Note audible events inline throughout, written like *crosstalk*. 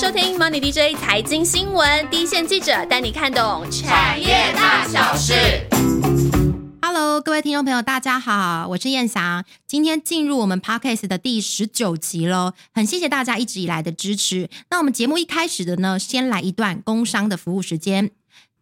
收听 Money DJ 财经新闻，第一线记者带你看懂产业大小事。Hello，各位听众朋友，大家好，我是燕霞。今天进入我们 Podcast 的第十九集喽，很谢谢大家一直以来的支持。那我们节目一开始的呢，先来一段工商的服务时间。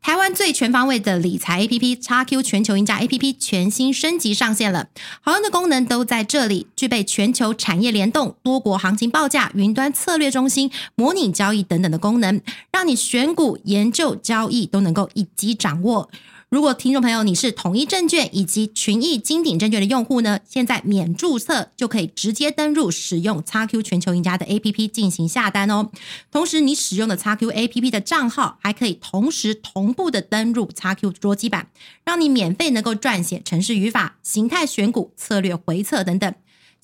台湾最全方位的理财 APP 叉 Q 全球赢家 APP 全新升级上线了，好用的功能都在这里，具备全球产业联动、多国行情报价、云端策略中心、模拟交易等等的功能，让你选股、研究、交易都能够一机掌握。如果听众朋友你是统一证券以及群益金鼎证券的用户呢，现在免注册就可以直接登入使用 XQ 全球赢家的 APP 进行下单哦。同时，你使用的 XQ APP 的账号还可以同时同步的登入 XQ 桌机版，让你免费能够撰写城市语法、形态选股、策略回测等等。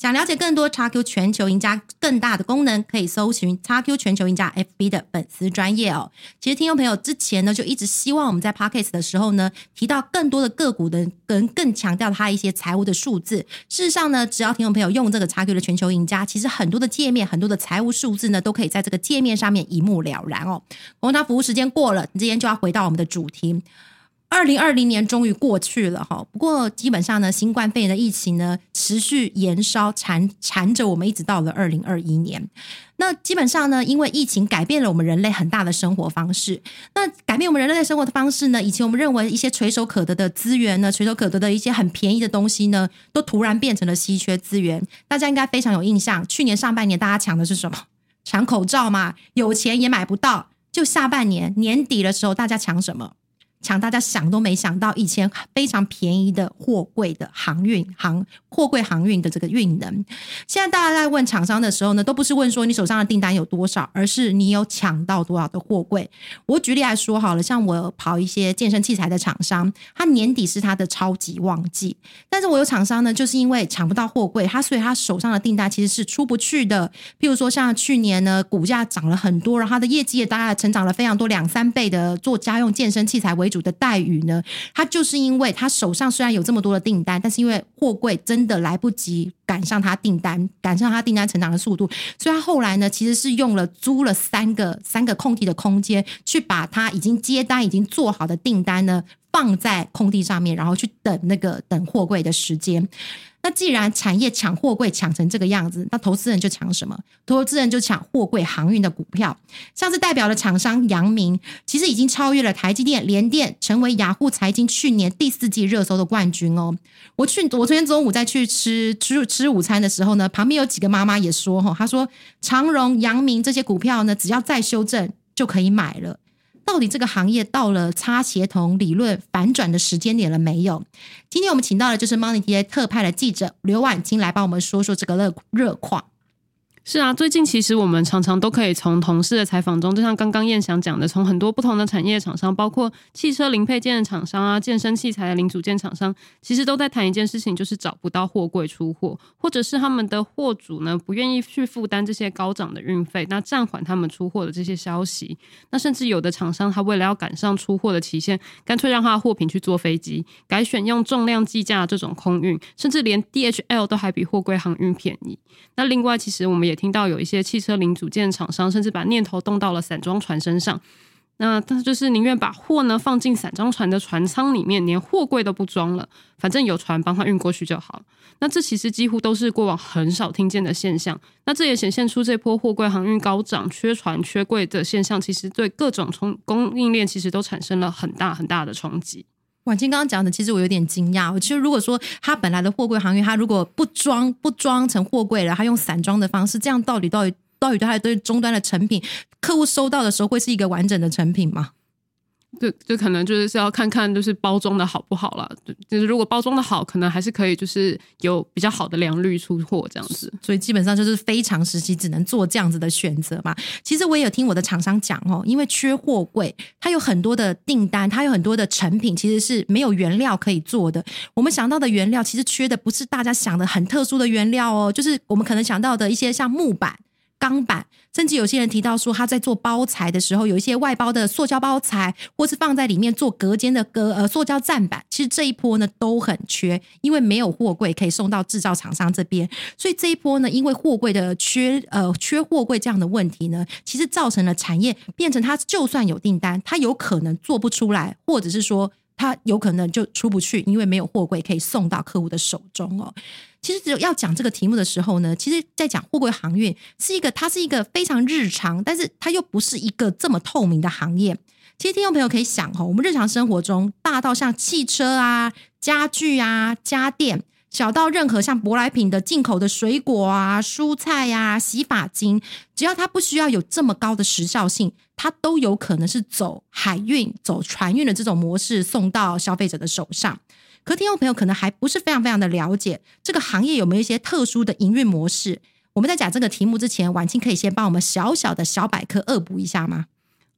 想了解更多 XQ 全球赢家更大的功能，可以搜寻 XQ 全球赢家 FB 的粉丝专业哦。其实听众朋友之前呢，就一直希望我们在 Podcast 的时候呢，提到更多的个股的，跟更强调它一些财务的数字。事实上呢，只要听众朋友用这个 XQ 的全球赢家，其实很多的界面、很多的财务数字呢，都可以在这个界面上面一目了然哦。工商服务时间过了，今天就要回到我们的主题。二零二零年终于过去了哈，不过基本上呢，新冠肺炎的疫情呢持续延烧缠缠着我们，一直到了二零二一年。那基本上呢，因为疫情改变了我们人类很大的生活方式。那改变我们人类生活的方式呢，以前我们认为一些垂手可得的资源呢，垂手可得的一些很便宜的东西呢，都突然变成了稀缺资源。大家应该非常有印象，去年上半年大家抢的是什么？*laughs* 抢口罩嘛，有钱也买不到。就下半年年底的时候，大家抢什么？抢大家想都没想到，以前非常便宜的货柜的航运航货柜航运的这个运能，现在大家在问厂商的时候呢，都不是问说你手上的订单有多少，而是你有抢到多少的货柜。我举例来说好了，像我跑一些健身器材的厂商，他年底是他的超级旺季，但是我有厂商呢，就是因为抢不到货柜，他所以他手上的订单其实是出不去的。譬如说像去年呢，股价涨了很多，然后他的业绩也大概成长了非常多，两三倍的做家用健身器材为主的待遇呢，他就是因为他手上虽然有这么多的订单，但是因为货柜真的来不及赶上他订单，赶上他订单成长的速度，所以他后来呢，其实是用了租了三个三个空地的空间，去把他已经接单、已经做好的订单呢放在空地上面，然后去等那个等货柜的时间。那既然产业抢货柜抢成这个样子，那投资人就抢什么？投资人就抢货柜航运的股票。像是代表的厂商阳明，其实已经超越了台积电、联电，成为雅虎财经去年第四季热搜的冠军哦。我去，我昨天中午在去吃吃吃午餐的时候呢，旁边有几个妈妈也说哈，她说长荣、阳明这些股票呢，只要再修正就可以买了。到底这个行业到了差协同理论反转的时间点了没有？今天我们请到的就是 Money T A 特派的记者刘婉清来帮我们说说这个热热况。是啊，最近其实我们常常都可以从同事的采访中，就像刚刚燕翔讲的，从很多不同的产业厂商，包括汽车零配件的厂商啊、健身器材的零组件厂商，其实都在谈一件事情，就是找不到货柜出货，或者是他们的货主呢不愿意去负担这些高涨的运费，那暂缓他们出货的这些消息。那甚至有的厂商，他为了要赶上出货的期限，干脆让他的货品去坐飞机，改选用重量计价这种空运，甚至连 DHL 都还比货柜航运便宜。那另外，其实我们也也听到有一些汽车零组件厂商，甚至把念头动到了散装船身上。那他就是宁愿把货呢放进散装船的船舱里面，连货柜都不装了，反正有船帮他运过去就好。那这其实几乎都是过往很少听见的现象。那这也显现出这波货柜航运高涨、缺船缺柜的现象，其实对各种冲供应链其实都产生了很大很大的冲击。婉清刚刚讲的，其实我有点惊讶。我其实如果说他本来的货柜航运，他如果不装不装成货柜了，他用散装的方式，这样到底到底到底对他对终端的成品，客户收到的时候会是一个完整的成品吗？就就可能就是是要看看就是包装的好不好了，就是如果包装的好，可能还是可以就是有比较好的良率出货这样子。所以基本上就是非常时期只能做这样子的选择嘛。其实我也有听我的厂商讲哦，因为缺货柜，它有很多的订单，它有很多的成品其实是没有原料可以做的。我们想到的原料其实缺的不是大家想的很特殊的原料哦，就是我们可能想到的一些像木板。钢板，甚至有些人提到说他在做包材的时候，有一些外包的塑胶包材，或是放在里面做隔间的隔呃塑胶站板，其实这一波呢都很缺，因为没有货柜可以送到制造厂商这边，所以这一波呢，因为货柜的缺呃缺货柜这样的问题呢，其实造成了产业变成它就算有订单，它有可能做不出来，或者是说。它有可能就出不去，因为没有货柜可以送到客户的手中哦。其实只有要讲这个题目的时候呢，其实在讲货柜航运是一个，它是一个非常日常，但是它又不是一个这么透明的行业。其实听众朋友可以想哦，我们日常生活中大到像汽车啊、家具啊、家电。小到任何像舶来品的进口的水果啊、蔬菜呀、洗发精，只要它不需要有这么高的时效性，它都有可能是走海运、走船运的这种模式送到消费者的手上。可听众朋友可能还不是非常非常的了解这个行业有没有一些特殊的营运模式。我们在讲这个题目之前，婉清可以先帮我们小小的小百科恶补一下吗？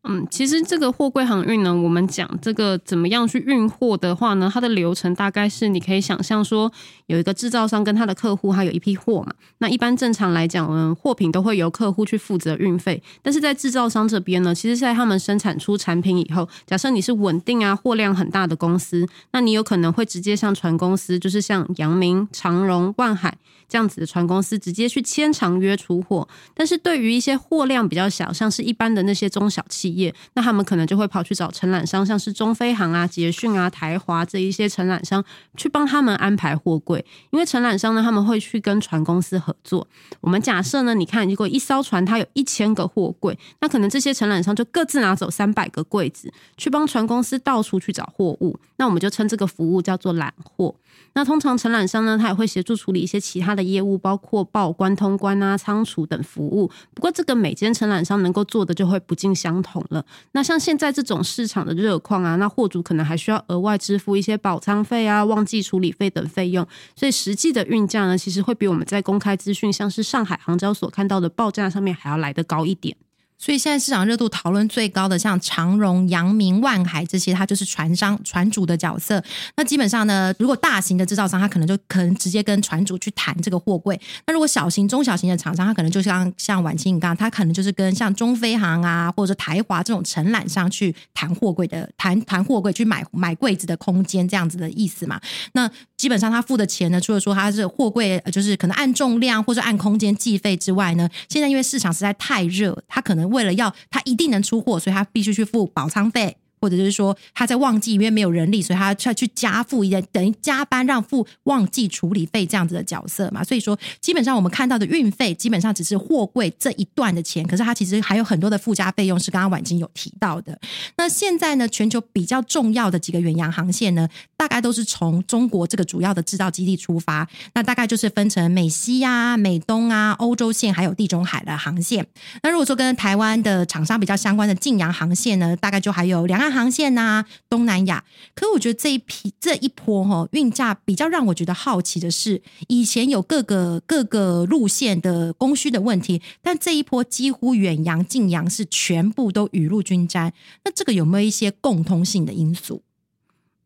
嗯，其实这个货柜航运呢，我们讲这个怎么样去运货的话呢，它的流程大概是你可以想象说，有一个制造商跟他的客户，他有一批货嘛。那一般正常来讲呢，货品都会由客户去负责运费。但是在制造商这边呢，其实在他们生产出产品以后，假设你是稳定啊货量很大的公司，那你有可能会直接向船公司，就是像阳明、长荣、万海。这样子的船公司直接去签长约出货，但是对于一些货量比较小，像是一般的那些中小企业，那他们可能就会跑去找承揽商，像是中飞航啊、捷讯啊、台华这一些承揽商去帮他们安排货柜，因为承揽商呢他们会去跟船公司合作。我们假设呢，你看如果一艘船它有一千个货柜，那可能这些承揽商就各自拿走三百个柜子，去帮船公司到处去找货物，那我们就称这个服务叫做揽货。那通常承揽商呢，他也会协助处理一些其他的业务，包括报关、通关啊、仓储等服务。不过，这个每间承揽商能够做的就会不尽相同了。那像现在这种市场的热况啊，那货主可能还需要额外支付一些保仓费啊、旺季处理费等费用，所以实际的运价呢，其实会比我们在公开资讯，像是上海航交所看到的报价上面还要来得高一点。所以现在市场热度讨论最高的，像长荣、阳明、万海这些，它就是船商、船主的角色。那基本上呢，如果大型的制造商，他可能就可能直接跟船主去谈这个货柜；那如果小型、中小型的厂商，他可能就像像晚清你刚刚，他可能就是跟像中飞航啊，或者台华这种承揽商去谈货柜的，谈谈货柜去买买柜子的空间这样子的意思嘛？那基本上他付的钱呢，除了说他是货柜，就是可能按重量或者按空间计费之外呢，现在因为市场实在太热，他可能。为了要他一定能出货，所以他必须去付保仓费。或者就是说他在旺季因为没有人力，所以他要去加付一点等于加班让付旺季处理费这样子的角色嘛。所以说基本上我们看到的运费基本上只是货柜这一段的钱，可是它其实还有很多的附加费用是刚刚婉晶有提到的。那现在呢，全球比较重要的几个远洋航线呢，大概都是从中国这个主要的制造基地出发。那大概就是分成美西啊、美东啊、欧洲线还有地中海的航线。那如果说跟台湾的厂商比较相关的晋洋航线呢，大概就还有两岸。航线呐，东南亚。可我觉得这一批这一波哈运价比较让我觉得好奇的是，以前有各个各个路线的供需的问题，但这一波几乎远洋、近洋是全部都雨露均沾。那这个有没有一些共通性的因素？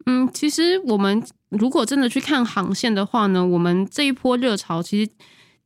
嗯，其实我们如果真的去看航线的话呢，我们这一波热潮其实。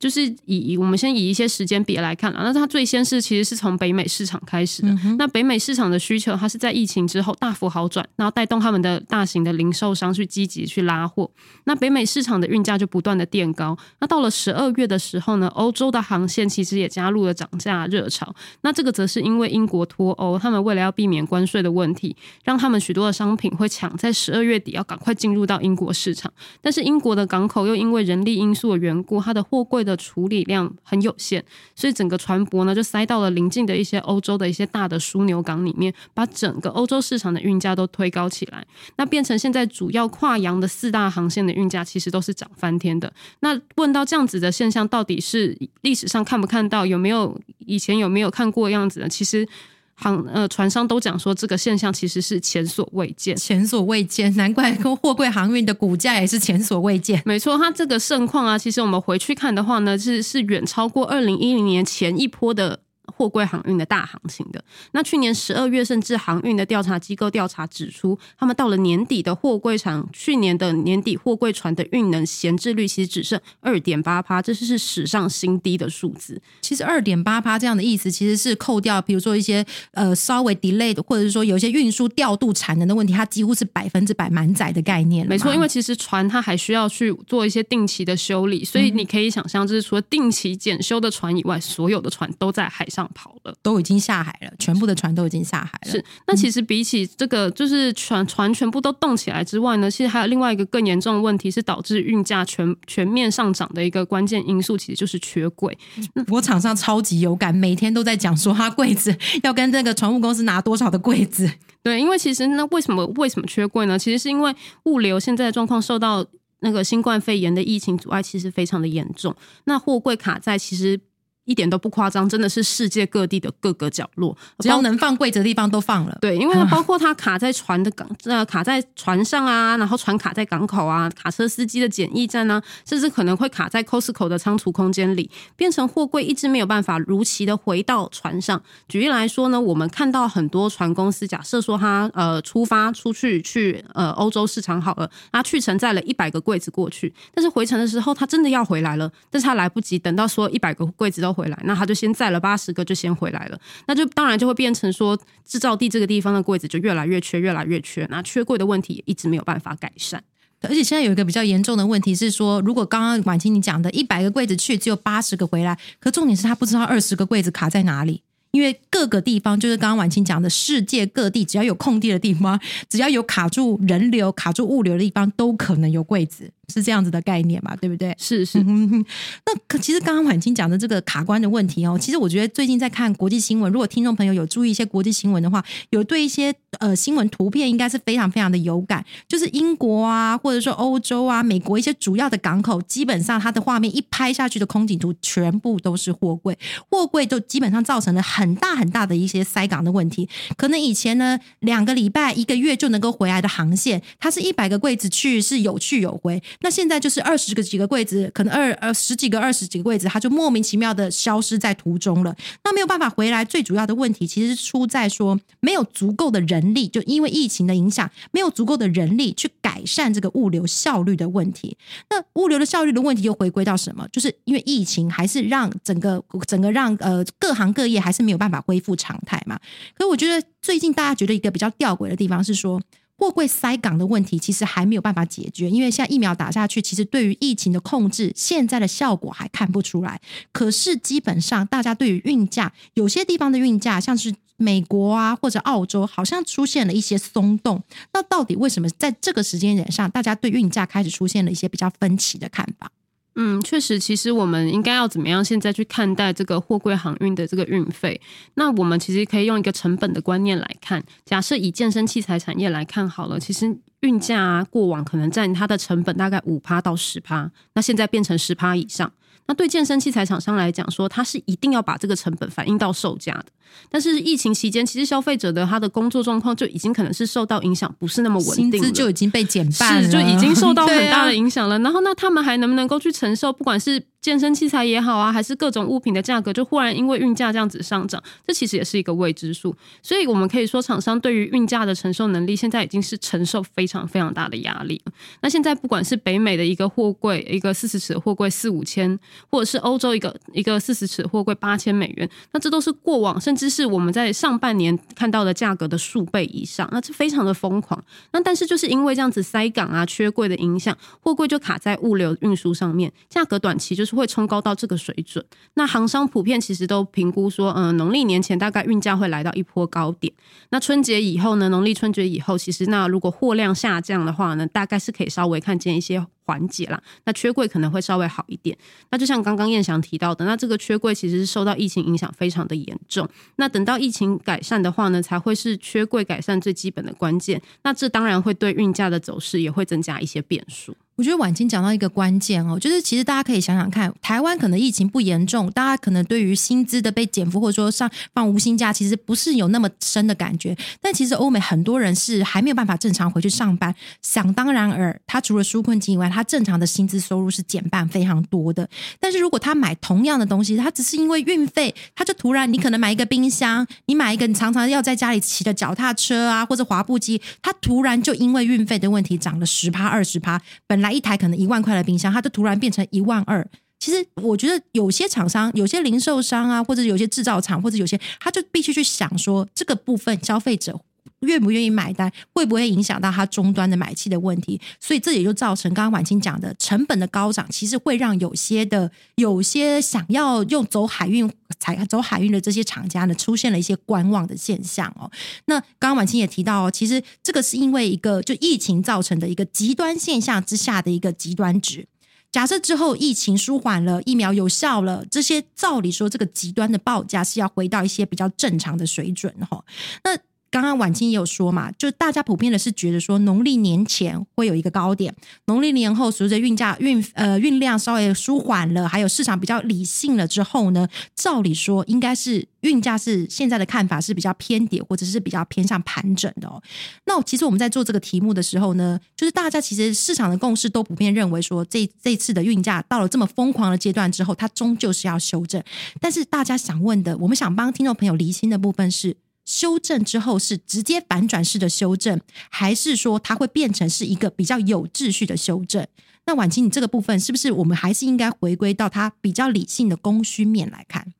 就是以我们先以一些时间比来看啊，那它最先是其实是从北美市场开始的。那北美市场的需求，它是在疫情之后大幅好转，然后带动他们的大型的零售商去积极去拉货。那北美市场的运价就不断的垫高。那到了十二月的时候呢，欧洲的航线其实也加入了涨价热潮。那这个则是因为英国脱欧，他们为了要避免关税的问题，让他们许多的商品会抢在十二月底要赶快进入到英国市场。但是英国的港口又因为人力因素的缘故，它的货柜的处理量很有限，所以整个船舶呢就塞到了临近的一些欧洲的一些大的枢纽港里面，把整个欧洲市场的运价都推高起来。那变成现在主要跨洋的四大航线的运价其实都是涨翻天的。那问到这样子的现象，到底是历史上看不看到，有没有以前有没有看过样子呢？其实。航呃，船商都讲说这个现象其实是前所未见，前所未见，难怪货柜航运的股价也是前所未见。没错，它这个盛况啊，其实我们回去看的话呢，是是远超过二零一零年前一波的。货柜航运的大行情的。那去年十二月，甚至航运的调查机构调查指出，他们到了年底的货柜场，去年的年底货柜船的运能闲置率其实只剩二点八趴，这是史上新低的数字。其实二点八趴这样的意思，其实是扣掉，比如说一些呃稍微 delay 的，或者是说有一些运输调度产能的问题，它几乎是百分之百满载的概念。没错，因为其实船它还需要去做一些定期的修理，所以你可以想象，就是除了定期检修的船以外，所有的船都在海上跑了，都已经下海了，全部的船都已经下海了。是，那其实比起这个，就是船船全部都动起来之外呢，其实还有另外一个更严重的问题，是导致运价全全面上涨的一个关键因素，其实就是缺柜。我场上超级有感，每天都在讲说他柜子 *laughs* 要跟这个船务公司拿多少的柜子。*laughs* 对，因为其实那为什么为什么缺柜呢？其实是因为物流现在的状况受到那个新冠肺炎的疫情阻碍，其实非常的严重。那货柜卡在其实。一点都不夸张，真的是世界各地的各个角落，只要能放柜子的地方都放了。对，因为它包括它卡在船的港，呃，卡在船上啊，然后船卡在港口啊，卡车司机的检疫站啊，甚至可能会卡在 Costco 的仓储空间里，变成货柜一直没有办法如期的回到船上。举例来说呢，我们看到很多船公司，假设说他呃出发出去去呃欧洲市场好了，他去承载了一百个柜子过去，但是回程的时候他真的要回来了，但是他来不及等到说一百个柜子都。回来，那他就先载了八十个，就先回来了。那就当然就会变成说，制造地这个地方的柜子就越来越缺，越来越缺。那缺柜的问题也一直没有办法改善。而且现在有一个比较严重的问题是说，如果刚刚婉清你讲的一百个柜子去，只有八十个回来，可重点是他不知道二十个柜子卡在哪里。因为各个地方，就是刚刚婉清讲的，世界各地只要有空地的地方，只要有卡住人流、卡住物流的地方，都可能有柜子。是这样子的概念嘛，对不对？是是。那可其实刚刚婉清讲的这个卡关的问题哦，其实我觉得最近在看国际新闻，如果听众朋友有注意一些国际新闻的话，有对一些呃新闻图片应该是非常非常的有感。就是英国啊，或者说欧洲啊、美国一些主要的港口，基本上它的画面一拍下去的空景图，全部都是货柜，货柜就基本上造成了很大很大的一些塞港的问题。可能以前呢，两个礼拜、一个月就能够回来的航线，它是一百个柜子去是有去有回。那现在就是二十个几个柜子，可能二呃十几个、二十几个柜子，它就莫名其妙的消失在途中了。那没有办法回来，最主要的问题其实是出在说没有足够的人力，就因为疫情的影响，没有足够的人力去改善这个物流效率的问题。那物流的效率的问题又回归到什么？就是因为疫情还是让整个整个让呃各行各业还是没有办法恢复常态嘛。可我觉得最近大家觉得一个比较吊诡的地方是说。货柜塞港的问题其实还没有办法解决，因为现在疫苗打下去，其实对于疫情的控制，现在的效果还看不出来。可是基本上，大家对于运价，有些地方的运价，像是美国啊或者澳洲，好像出现了一些松动。那到底为什么在这个时间点上，大家对运价开始出现了一些比较分歧的看法？嗯，确实，其实我们应该要怎么样现在去看待这个货柜航运的这个运费？那我们其实可以用一个成本的观念来看。假设以健身器材产业来看好了，其实运价啊，过往可能占它的成本大概五趴到十趴，那现在变成十趴以上。那对健身器材厂商来讲，说他是一定要把这个成本反映到售价的。但是疫情期间，其实消费者的他的工作状况就已经可能是受到影响，不是那么稳定，薪资就已经被减半，是就已经受到 *laughs* 很大的影响了。然后，那他们还能不能够去承受？不管是健身器材也好啊，还是各种物品的价格，就忽然因为运价这样子上涨，这其实也是一个未知数。所以，我们可以说，厂商对于运价的承受能力，现在已经是承受非常非常大的压力。那现在，不管是北美的一个货柜，一个四十尺货柜四五千，或者是欧洲一个一个四十尺货柜八千美元，那这都是过往甚至是我们在上半年看到的价格的数倍以上，那这非常的疯狂。那但是就是因为这样子塞港啊、缺柜的影响，货柜就卡在物流运输上面，价格短期就是。会冲高到这个水准，那行商普遍其实都评估说，嗯，农历年前大概运价会来到一波高点。那春节以后呢？农历春节以后，其实那如果货量下降的话呢，大概是可以稍微看见一些缓解啦。那缺柜可能会稍微好一点。那就像刚刚燕翔提到的，那这个缺柜其实是受到疫情影响非常的严重。那等到疫情改善的话呢，才会是缺柜改善最基本的关键。那这当然会对运价的走势也会增加一些变数。我觉得婉清讲到一个关键哦，就是其实大家可以想想看，台湾可能疫情不严重，大家可能对于薪资的被减负或者说上放无薪假，其实不是有那么深的感觉。但其实欧美很多人是还没有办法正常回去上班，想当然尔，他除了纾困金以外，他正常的薪资收入是减半非常多的。但是如果他买同样的东西，他只是因为运费，他就突然你可能买一个冰箱，你买一个你常常要在家里骑的脚踏车啊，或者滑步机，他突然就因为运费的问题涨了十趴二十趴，本来一台可能一万块的冰箱，它就突然变成一万二。其实我觉得有些厂商、有些零售商啊，或者有些制造厂，或者有些他就必须去想说，这个部分消费者愿不愿意买单，会不会影响到他终端的买气的问题。所以这也就造成刚刚婉清讲的成本的高涨，其实会让有些的有些想要用走海运、采走海运的这些厂家呢，出现了一些观望的现象哦。那刚刚婉清也提到哦，其实这个是因为一个就疫情造成的一个极端现象之下的一个极端值。假设之后疫情舒缓了，疫苗有效了，这些照理说这个极端的报价是要回到一些比较正常的水准哈。那刚刚婉清也有说嘛，就大家普遍的是觉得说农历年前会有一个高点，农历年后随着运价运呃运量稍微舒缓了，还有市场比较理性了之后呢，照理说应该是。运价是现在的看法是比较偏跌，或者是比较偏向盘整的哦。那其实我们在做这个题目的时候呢，就是大家其实市场的共识都普遍认为说，这这次的运价到了这么疯狂的阶段之后，它终究是要修正。但是大家想问的，我们想帮听众朋友厘清的部分是：修正之后是直接反转式的修正，还是说它会变成是一个比较有秩序的修正？那婉清，你这个部分是不是我们还是应该回归到它比较理性的供需面来看？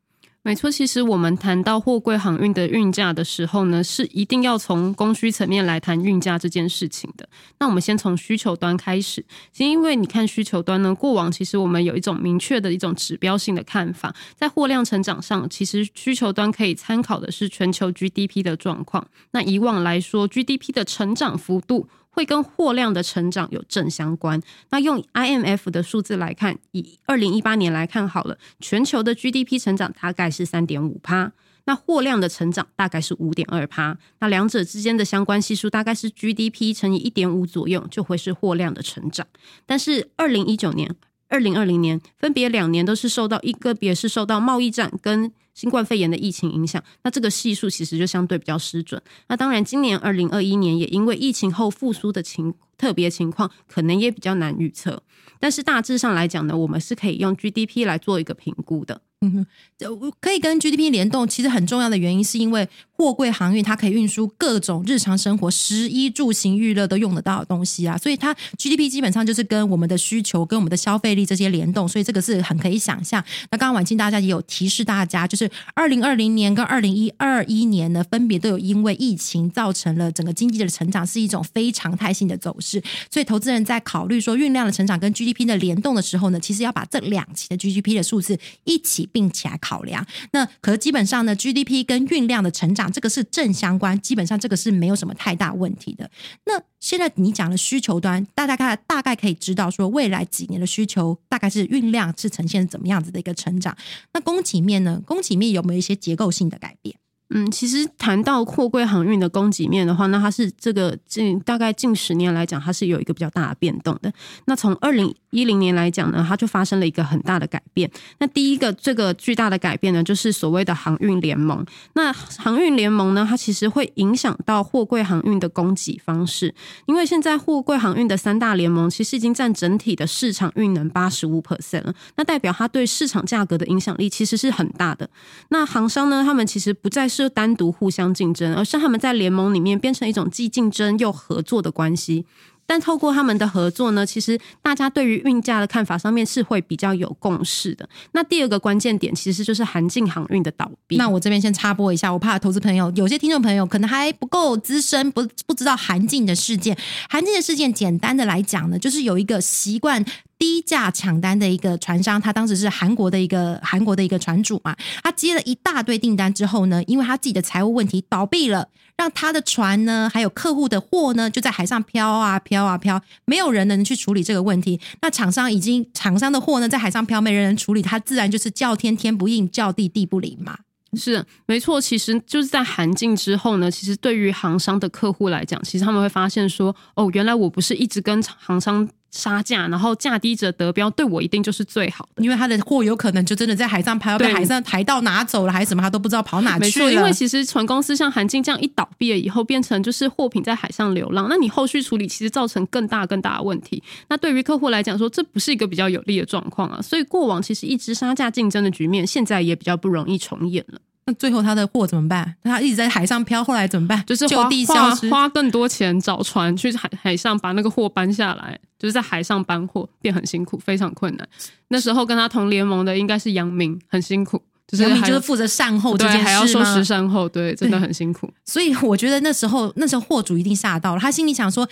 没错，其实我们谈到货柜航运的运价的时候呢，是一定要从供需层面来谈运价这件事情的。那我们先从需求端开始，其实因为你看需求端呢，过往其实我们有一种明确的一种指标性的看法，在货量成长上，其实需求端可以参考的是全球 GDP 的状况。那以往来说，GDP 的成长幅度。会跟货量的成长有正相关。那用 IMF 的数字来看，以二零一八年来看好了，全球的 GDP 成长大概是三点五趴，那货量的成长大概是五点二趴。那两者之间的相关系数大概是 GDP 乘以一点五左右，就会是货量的成长。但是二零一九年、二零二零年分别两年都是受到一个别是受到贸易战跟。新冠肺炎的疫情影响，那这个系数其实就相对比较失准。那当然，今年二零二一年也因为疫情后复苏的情特别情况，可能也比较难预测。但是大致上来讲呢，我们是可以用 GDP 来做一个评估的。嗯 *laughs* 哼，可以跟 GDP 联动，其实很重要的原因是因为货柜航运它可以运输各种日常生活、食衣住行、娱乐都用得到的东西啊，所以它 GDP 基本上就是跟我们的需求、跟我们的消费力这些联动，所以这个是很可以想象。那刚刚婉清大家也有提示大家，就是二零二零年跟二零一二一年呢，分别都有因为疫情造成了整个经济的成长是一种非常态性的走势，所以投资人在考虑说运量的成长跟 GDP 的联动的时候呢，其实要把这两期的 GDP 的数字一起。并起来考量，那可是基本上呢，GDP 跟运量的成长这个是正相关，基本上这个是没有什么太大问题的。那现在你讲的需求端，大家看大概可以知道说，未来几年的需求大概是运量是呈现怎么样子的一个成长。那供给面呢？供给面有没有一些结构性的改变？嗯，其实谈到货柜航运的供给面的话，那它是这个近大概近十年来讲，它是有一个比较大的变动的。那从二零一零年来讲呢，它就发生了一个很大的改变。那第一个这个巨大的改变呢，就是所谓的航运联盟。那航运联盟呢，它其实会影响到货柜航运的供给方式，因为现在货柜航运的三大联盟其实已经占整体的市场运能八十五 percent 了。那代表它对市场价格的影响力其实是很大的。那航商呢，他们其实不再是就单独互相竞争，而是他们在联盟里面变成一种既竞争又合作的关系。但透过他们的合作呢，其实大家对于运价的看法上面是会比较有共识的。那第二个关键点其实就是韩进航运的倒闭。那我这边先插播一下，我怕投资朋友有些听众朋友可能还不够资深，不不知道韩进的事件。韩进的事件简单的来讲呢，就是有一个习惯。低价抢单的一个船商，他当时是韩国的一个韩国的一个船主嘛，他接了一大堆订单之后呢，因为他自己的财务问题倒闭了，让他的船呢，还有客户的货呢，就在海上飘啊飘啊飘，没有人能去处理这个问题。那厂商已经厂商的货呢，在海上飘，没人能处理，他自然就是叫天天不应，叫地地不灵嘛。是没错，其实就是在韩进之后呢，其实对于航商的客户来讲，其实他们会发现说，哦，原来我不是一直跟航商。杀价，然后价低者得标，对我一定就是最好的。因为他的货有可能就真的在海上拍，被海上海盗拿走了，还是什么，他都不知道跑哪去了。因为其实船公司像韩进这样一倒闭了以后，变成就是货品在海上流浪，那你后续处理其实造成更大更大的问题。那对于客户来讲说，这不是一个比较有利的状况啊。所以过往其实一直杀价竞争的局面，现在也比较不容易重演了。那最后他的货怎么办？他一直在海上漂，后来怎么办？就是就地消失。花更多钱找船去海海上把那个货搬下来，就是在海上搬货变很辛苦，非常困难。那时候跟他同联盟的应该是杨明，很辛苦，就是还杨明就是负责善后这对件事吗还要收拾善后，对，真的很辛苦。所以我觉得那时候那时候货主一定吓到了，他心里想说。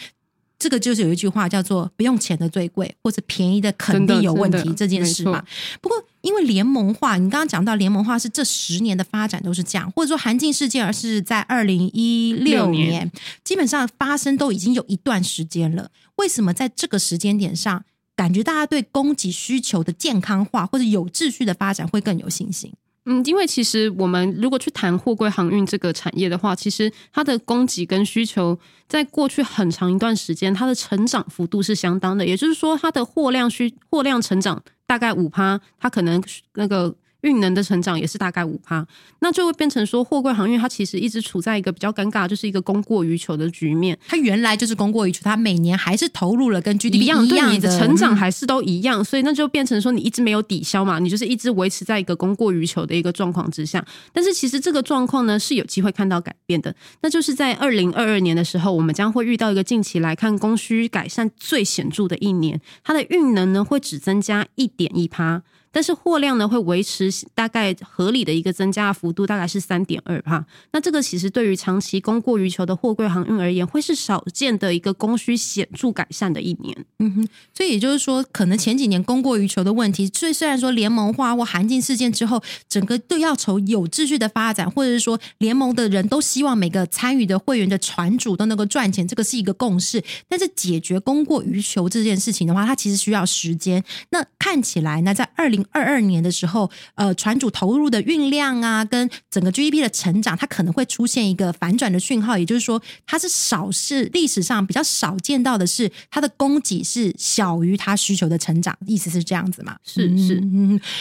这个就是有一句话叫做“不用钱的最贵”或者“便宜的肯定有问题”这件事嘛。不过因为联盟化，你刚刚讲到联盟化是这十年的发展都是这样，或者说韩进事件而是在二零一六年，基本上发生都已经有一段时间了。为什么在这个时间点上，感觉大家对供给需求的健康化或者有秩序的发展会更有信心？嗯，因为其实我们如果去谈货柜航运这个产业的话，其实它的供给跟需求在过去很长一段时间，它的成长幅度是相当的。也就是说，它的货量需货量成长大概五趴，它可能那个运能的成长也是大概五趴，那就会变成说，货柜航运它其实一直处在一个比较尴尬，就是一个供过于求的局面。它原来就是供过于求，它每年还是投入了跟 GDP 一样，对你的成长嗯还是都一样，所以那就变成说你一直没有抵消嘛，你就是一直维持在一个供过于求的一个状况之下。但是其实这个状况呢是有机会看到改变的，那就是在二零二二年的时候，我们将会遇到一个近期来看供需改善最显著的一年，它的运能呢会只增加一点一趴。但是货量呢会维持大概合理的一个增加幅度，大概是三点二帕。那这个其实对于长期供过于求的货柜航运而言，会是少见的一个供需显著改善的一年。嗯哼，所以也就是说，可能前几年供过于求的问题，虽虽然说联盟化或韩进事件之后，整个都要求有秩序的发展，或者是说联盟的人都希望每个参与的会员的船主都能够赚钱，这个是一个共识。但是解决供过于求这件事情的话，它其实需要时间。那看起来呢，在二零二二年的时候，呃，船主投入的运量啊，跟整个 GDP 的成长，它可能会出现一个反转的讯号，也就是说，它是少是历史上比较少见到的是，它的供给是小于它需求的成长，意思是这样子嘛？是是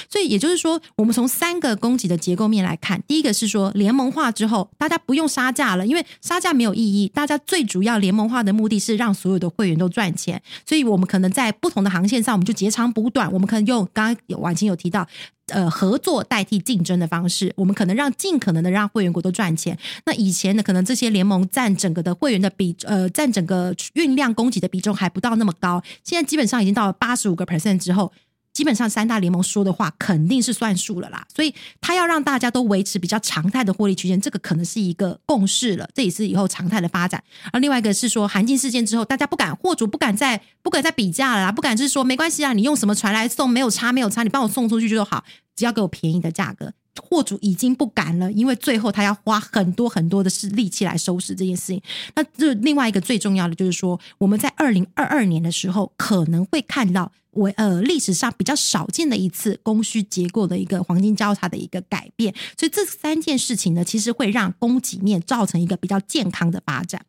所以也就是说，我们从三个供给的结构面来看，第一个是说联盟化之后，大家不用杀价了，因为杀价没有意义，大家最主要联盟化的目的是让所有的会员都赚钱，所以我们可能在不同的航线上，我们就截长补短，我们可能用刚刚有婉清有提到。呃，合作代替竞争的方式，我们可能让尽可能的让会员国都赚钱。那以前呢，可能这些联盟占整个的会员的比，呃，占整个运量供给的比重还不到那么高。现在基本上已经到了八十五个 percent 之后，基本上三大联盟说的话肯定是算数了啦。所以他要让大家都维持比较常态的获利区间，这个可能是一个共识了，这也是以后常态的发展。而另外一个是说，韩进事件之后，大家不敢货主不敢再不敢再比价了啦，不敢就是说没关系啊，你用什么船来送没有差没有差，你帮我送出去就好，只要给我便宜的价格。货主已经不敢了，因为最后他要花很多很多的是力气来收拾这件事情。那这另外一个最重要的就是说，我们在二零二二年的时候可能会看到为呃历史上比较少见的一次供需结构的一个黄金交叉的一个改变。所以这三件事情呢，其实会让供给面造成一个比较健康的发展。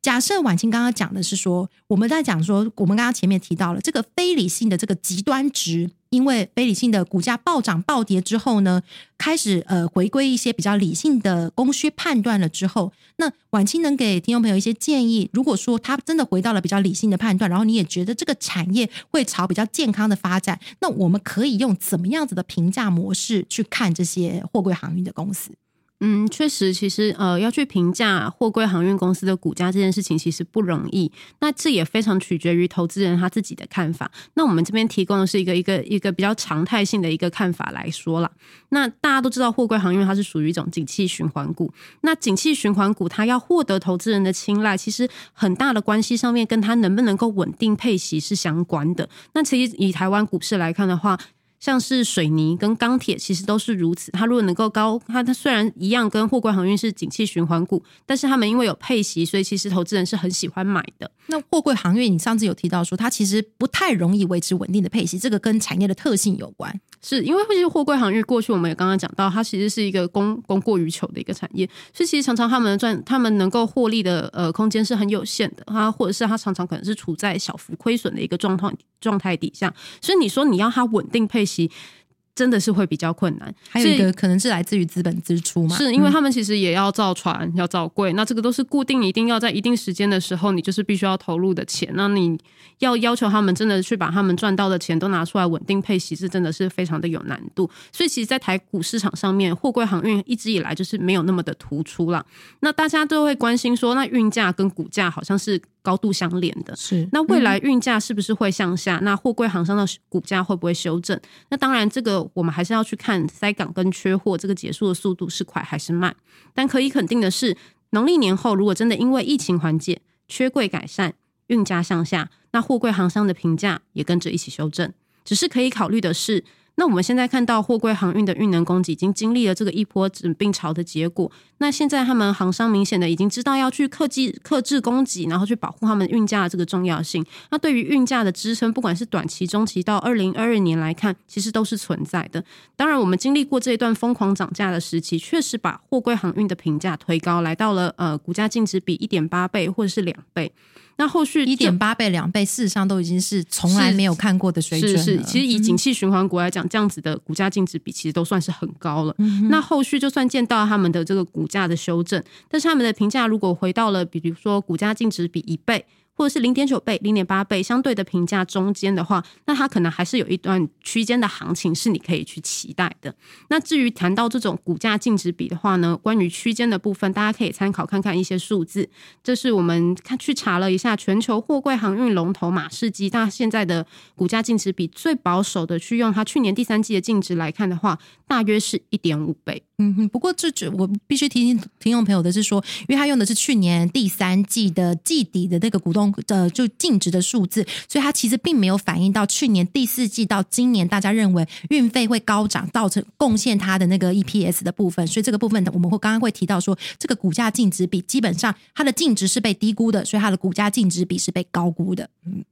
假设婉清刚刚讲的是说，我们在讲说，我们刚刚前面提到了这个非理性的这个极端值，因为非理性的股价暴涨暴跌之后呢，开始呃回归一些比较理性的供需判断了之后，那婉清能给听众朋友一些建议。如果说他真的回到了比较理性的判断，然后你也觉得这个产业会朝比较健康的发展，那我们可以用怎么样子的评价模式去看这些货柜航运的公司？嗯，确实，其实呃，要去评价货柜航运公司的股价这件事情，其实不容易。那这也非常取决于投资人他自己的看法。那我们这边提供的是一个一个一个比较常态性的一个看法来说啦。那大家都知道，货柜航运它是属于一种景气循环股。那景气循环股，它要获得投资人的青睐，其实很大的关系上面跟它能不能够稳定配息是相关的。那其实以台湾股市来看的话，像是水泥跟钢铁，其实都是如此。它如果能够高，它它虽然一样跟货柜航运是景气循环股，但是他们因为有配息，所以其实投资人是很喜欢买的。那货柜航运，你上次有提到说它其实不太容易维持稳定的配息，这个跟产业的特性有关。是因为其实货柜航运过去我们也刚刚讲到，它其实是一个供供过于求的一个产业，所以其实常常他们赚他们能够获利的呃空间是很有限的，它或者是它常常可能是处在小幅亏损的一个状况状态底下，所以你说你要它稳定配息。真的是会比较困难，还有一个可能是来自于资本支出嘛，是因为他们其实也要造船，要造柜，那这个都是固定，一定要在一定时间的时候，你就是必须要投入的钱。那你要要求他们真的去把他们赚到的钱都拿出来稳定配息，是真的是非常的有难度。所以，其实，在台股市场上面，货柜航运一直以来就是没有那么的突出了。那大家都会关心说，那运价跟股价好像是。高度相连的，是那未来运价是不是会向下？那货柜行商的股价会不会修正？那当然，这个我们还是要去看塞港跟缺货这个结束的速度是快还是慢。但可以肯定的是，农历年后如果真的因为疫情缓解、缺柜改善、运价向下，那货柜行商的评价也跟着一起修正。只是可以考虑的是。那我们现在看到货柜航运的运能供给已经经历了这个一波整并潮的结果，那现在他们航商明显的已经知道要去克制克制供给，然后去保护他们运价的这个重要性。那对于运价的支撑，不管是短期、中期到二零二二年来看，其实都是存在的。当然，我们经历过这一段疯狂涨价的时期，确实把货柜航运的评价推高，来到了呃股价净值比一点八倍或者是两倍。那后续一点八倍、两倍，事实上都已经是从来没有看过的水准是是，其实以景气循环股来讲，这样子的股价净值比其实都算是很高了。那后续就算见到他们的这个股价的修正，但是他们的评价如果回到了，比如说股价净值比一倍。或者是零点九倍、零点八倍，相对的评价中间的话，那它可能还是有一段区间的行情是你可以去期待的。那至于谈到这种股价净值比的话呢，关于区间的部分，大家可以参考看看一些数字。这是我们看去查了一下全球货柜航运龙头马士基，它现在的股价净值比最保守的，去用它去年第三季的净值来看的话，大约是一点五倍。嗯，不过这只我必须提醒听众朋友的是说，因为他用的是去年第三季的季底的那个股东的就净值的数字，所以它其实并没有反映到去年第四季到今年大家认为运费会高涨，造成贡献它的那个 EPS 的部分。所以这个部分我们会刚刚会提到说，这个股价净值比基本上它的净值是被低估的，所以它的股价净值比是被高估的。嗯。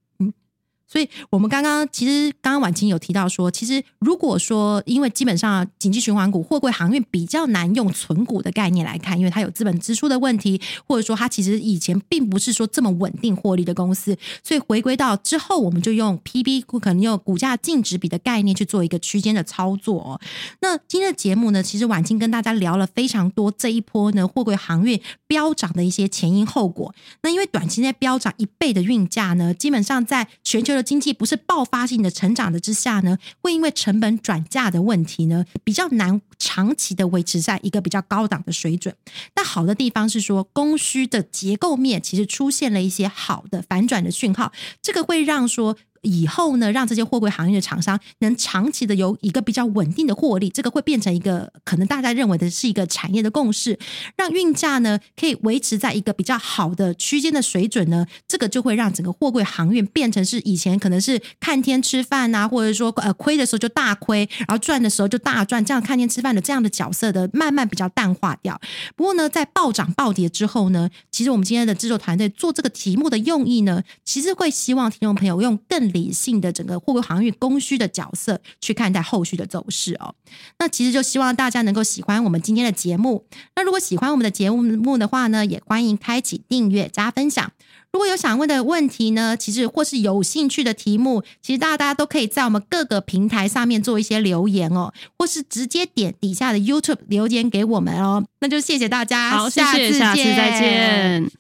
所以，我们刚刚其实刚刚婉清有提到说，其实如果说因为基本上经济循环股、货柜航运比较难用存股的概念来看，因为它有资本支出的问题，或者说它其实以前并不是说这么稳定获利的公司，所以回归到之后，我们就用 PB 可能用股价净值比的概念去做一个区间的操作。那今天的节目呢，其实婉清跟大家聊了非常多这一波呢货柜航运飙涨的一些前因后果。那因为短期内飙涨一倍的运价呢，基本上在全球经济不是爆发性的成长的之下呢，会因为成本转嫁的问题呢，比较难长期的维持在一个比较高档的水准。但好的地方是说，供需的结构面其实出现了一些好的反转的讯号，这个会让说。以后呢，让这些货柜行业的厂商能长期的有一个比较稳定的获利，这个会变成一个可能大家认为的是一个产业的共识，让运价呢可以维持在一个比较好的区间的水准呢，这个就会让整个货柜航运变成是以前可能是看天吃饭啊，或者说呃亏的时候就大亏，然后赚的时候就大赚，这样看天吃饭的这样的角色的慢慢比较淡化掉。不过呢，在暴涨暴跌之后呢，其实我们今天的制作团队做这个题目的用意呢，其实会希望听众朋友用更。理性的整个货柜航运供需的角色去看待后续的走势哦。那其实就希望大家能够喜欢我们今天的节目。那如果喜欢我们的节目的话呢，也欢迎开启订阅加分享。如果有想问的问题呢，其实或是有兴趣的题目，其实大家大家都可以在我们各个平台上面做一些留言哦，或是直接点底下的 YouTube 留言给我们哦。那就谢谢大家，好，谢谢，下次再见。